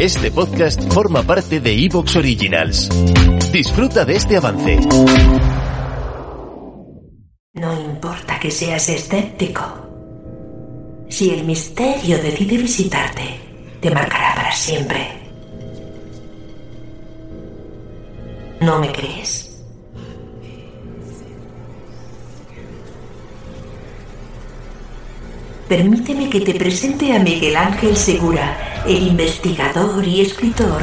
Este podcast forma parte de Evox Originals. Disfruta de este avance. No importa que seas escéptico. Si el misterio decide visitarte, te marcará para siempre. ¿No me crees? Permíteme que te presente a Miguel Ángel Segura, el investigador y escritor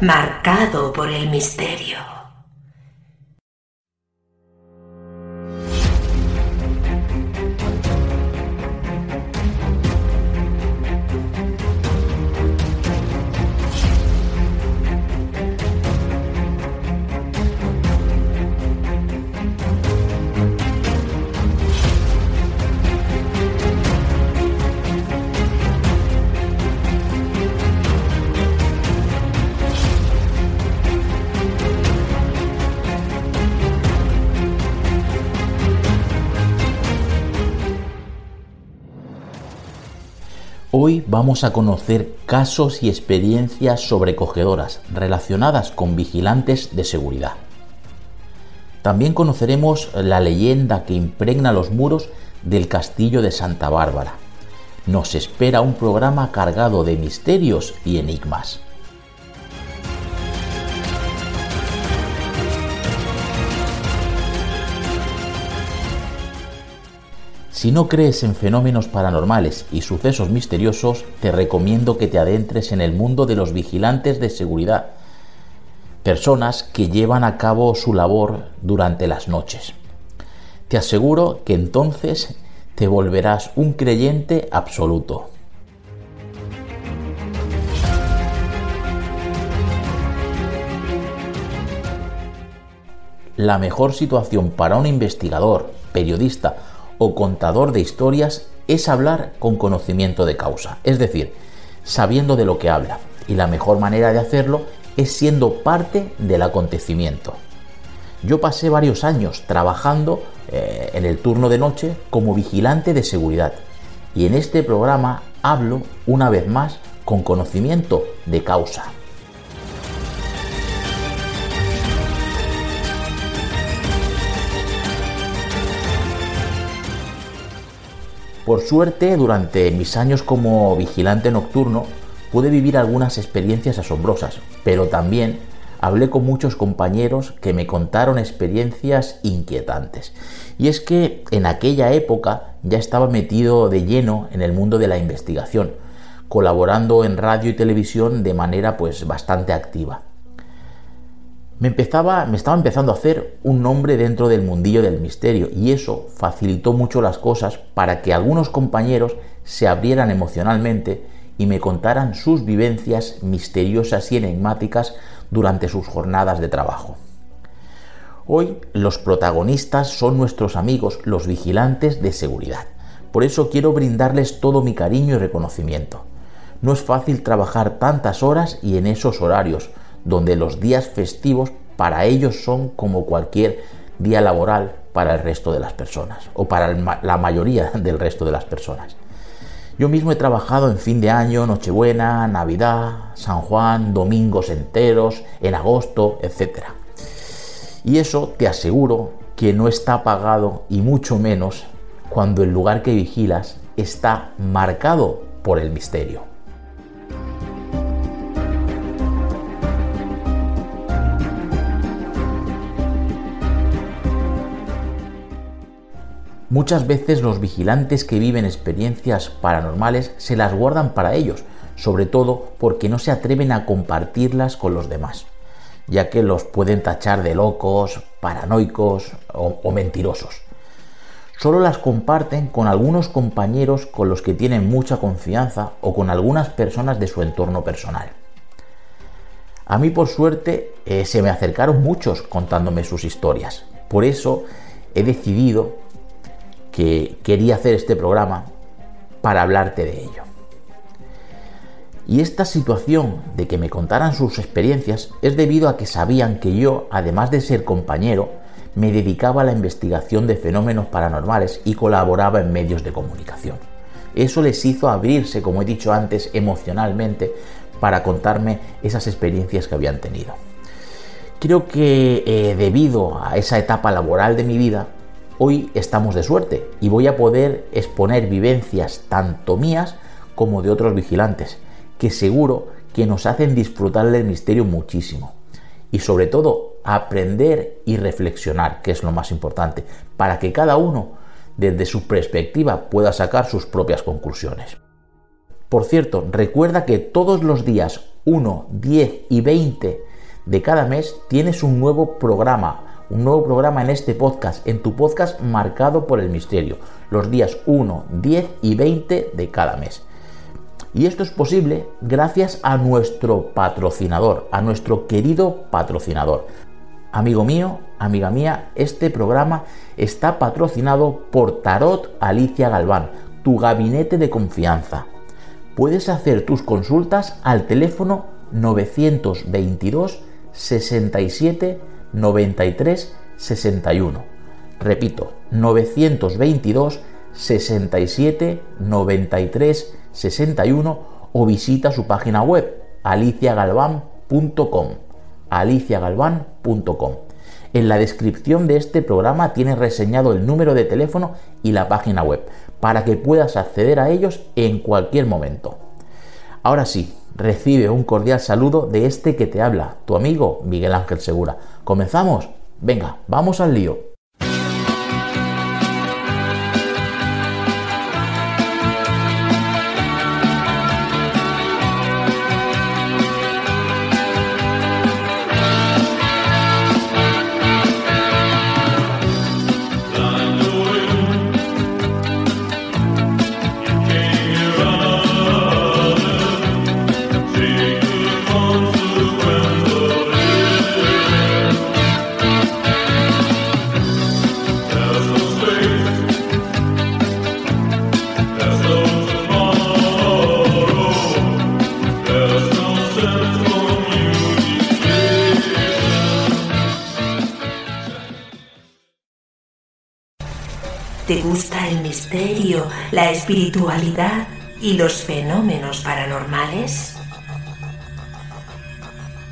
marcado por el misterio. Hoy vamos a conocer casos y experiencias sobrecogedoras relacionadas con vigilantes de seguridad. También conoceremos la leyenda que impregna los muros del castillo de Santa Bárbara. Nos espera un programa cargado de misterios y enigmas. Si no crees en fenómenos paranormales y sucesos misteriosos, te recomiendo que te adentres en el mundo de los vigilantes de seguridad, personas que llevan a cabo su labor durante las noches. Te aseguro que entonces te volverás un creyente absoluto. La mejor situación para un investigador, periodista o contador de historias es hablar con conocimiento de causa, es decir, sabiendo de lo que habla. Y la mejor manera de hacerlo es siendo parte del acontecimiento. Yo pasé varios años trabajando eh, en el turno de noche como vigilante de seguridad y en este programa hablo una vez más con conocimiento de causa. Por suerte, durante mis años como vigilante nocturno, pude vivir algunas experiencias asombrosas, pero también hablé con muchos compañeros que me contaron experiencias inquietantes. Y es que en aquella época ya estaba metido de lleno en el mundo de la investigación, colaborando en radio y televisión de manera pues bastante activa me estaba empezando a hacer un nombre dentro del mundillo del misterio y eso facilitó mucho las cosas para que algunos compañeros se abrieran emocionalmente y me contaran sus vivencias misteriosas y enigmáticas durante sus jornadas de trabajo. Hoy los protagonistas son nuestros amigos, los vigilantes de seguridad. Por eso quiero brindarles todo mi cariño y reconocimiento. No es fácil trabajar tantas horas y en esos horarios, donde los días festivos para ellos son como cualquier día laboral para el resto de las personas o para la mayoría del resto de las personas. Yo mismo he trabajado en fin de año, Nochebuena, Navidad, San Juan, domingos enteros, en agosto, etc. Y eso te aseguro que no está pagado y mucho menos cuando el lugar que vigilas está marcado por el misterio. Muchas veces los vigilantes que viven experiencias paranormales se las guardan para ellos, sobre todo porque no se atreven a compartirlas con los demás, ya que los pueden tachar de locos, paranoicos o, mentirosos. solo las comparten con algunos compañeros con los que tienen mucha confianza o con algunas personas de su entorno personal. A mí por suerte eh, se me acercaron muchos contándome sus historias. Por eso he decidido que quería hacer este programa para hablarte de ello. Y esta situación de que me contaran sus experiencias es debido a que sabían que yo, además de ser compañero, me dedicaba a la investigación de fenómenos paranormales y colaboraba en medios de comunicación. Eso les hizo abrirse, como he dicho antes, emocionalmente para contarme esas experiencias que habían tenido. Creo que eh, debido a esa etapa laboral de mi vida, hoy estamos de suerte y voy a poder exponer vivencias tanto mías como de otros vigilantes, que seguro que nos hacen disfrutar del misterio muchísimo. Y sobre todo, aprender y reflexionar, que es lo más importante, para que cada uno, desde su perspectiva, pueda sacar sus propias conclusiones. Por cierto, recuerda que todos los días 1, 10 y 20 de cada mes tienes un nuevo programa, un nuevo programa en este podcast, en tu podcast marcado por el misterio, los días 1, 10 y 20 de cada mes. Y esto es posible gracias a nuestro patrocinador, a nuestro querido patrocinador. Amigo mío, amiga mía, este programa está patrocinado por Tarot Alicia Galván, tu gabinete de confianza. Puedes hacer tus consultas al teléfono 922 67 93 61. Repito, 922 67 93 61 o visita su página web aliciagalvan.com aliciagalvan.com en la descripción de este programa tienes reseñado el número de teléfono y la página web para que puedas acceder a ellos en cualquier momento. Ahora sí, recibe un cordial saludo de este que te habla, tu amigo Miguel Ángel Segura. ¿Comenzamos? Venga, vamos al lío. ¿Te gusta el misterio, la espiritualidad y los fenómenos paranormales?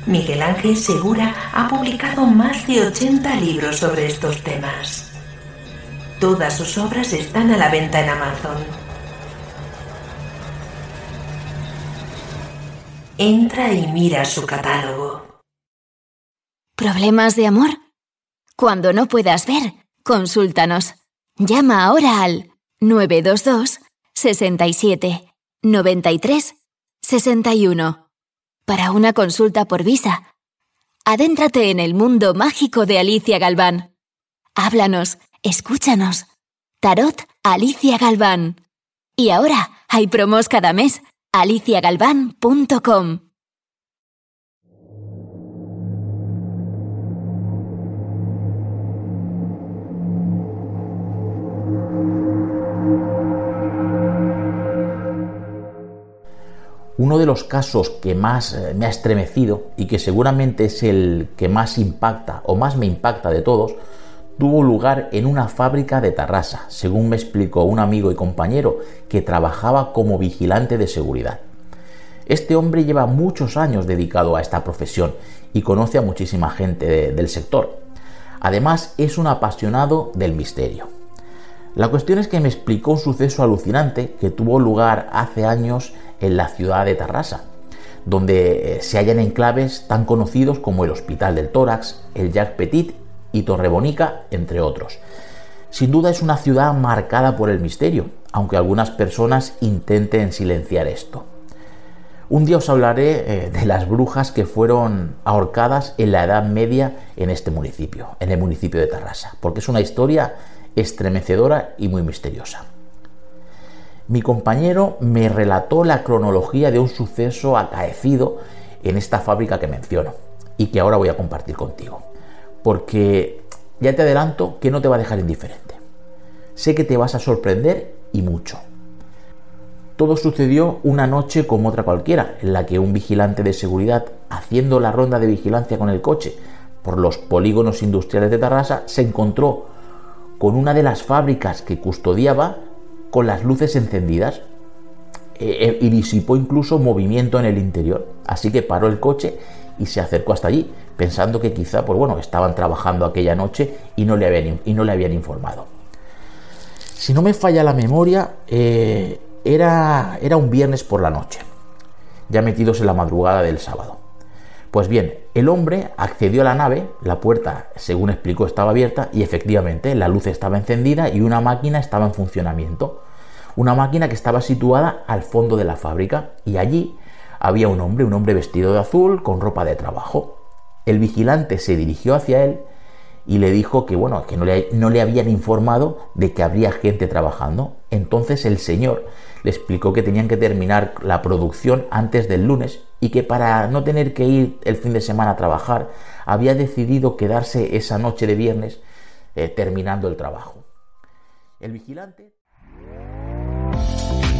Miguel Ángel Segura ha publicado más de 80 libros sobre estos temas. Todas sus obras están a la venta en Amazon. Entra y mira su catálogo. ¿Problemas de amor? Cuando no puedas ver, consúltanos. Llama ahora al 922 67 93 61 para una consulta por visa. Adéntrate en el mundo mágico de Alicia Galván. Háblanos, escúchanos. Tarot Alicia Galván. Y ahora hay promos cada mes. aliciagalván.com Uno de los casos que más eh, me ha estremecido y que seguramente es el que más impacta o más me impacta de todos, tuvo lugar en una fábrica de Tarrasa, según me explicó un amigo y compañero que trabajaba como vigilante de seguridad. Este hombre lleva muchos años dedicado a esta profesión y conoce a muchísima gente del sector. Además, es un apasionado del misterio. La cuestión es que me explicó un suceso alucinante que tuvo lugar hace años en la ciudad de Tarrasa, donde eh, se hallan enclaves tan conocidos como el Hospital del Tórax, el Jacques Petit y Torrebonica, entre otros. Sin duda es una ciudad marcada por el misterio, aunque algunas personas intenten silenciar esto. Un día os hablaré eh, de las brujas que fueron ahorcadas en la Edad Media en este municipio, en el municipio de Tarrasa, porque es una historia estremecedora y muy misteriosa. Mi compañero me relató la cronología de un suceso acaecido en esta fábrica que menciono y que ahora voy a compartir contigo. Porque ya te adelanto que no te va a dejar indiferente. Sé que te vas a sorprender y mucho. Todo sucedió una noche como otra cualquiera, en la que un vigilante de seguridad, haciendo la ronda de vigilancia con el coche por los polígonos industriales de Tarrasa, se encontró con una de las fábricas que custodiaba con las luces encendidas eh, eh, y disipó incluso movimiento en el interior. Así que paró el coche y se acercó hasta allí, pensando que quizá, pues bueno, estaban trabajando aquella noche y no le habían, y no le habían informado. Si no me falla la memoria, eh, era, era un viernes por la noche, ya metidos en la madrugada del sábado. Pues bien, el hombre accedió a la nave, la puerta, según explicó, estaba abierta y efectivamente la luz estaba encendida y una máquina estaba en funcionamiento. Una máquina que estaba situada al fondo de la fábrica y allí había un hombre, un hombre vestido de azul con ropa de trabajo. El vigilante se dirigió hacia él y le dijo que bueno, que no le, no le habían informado de que habría gente trabajando. Entonces el señor le explicó que tenían que terminar la producción antes del lunes y que para no tener que ir el fin de semana a trabajar, había decidido quedarse esa noche de viernes eh, terminando el trabajo. El vigilante...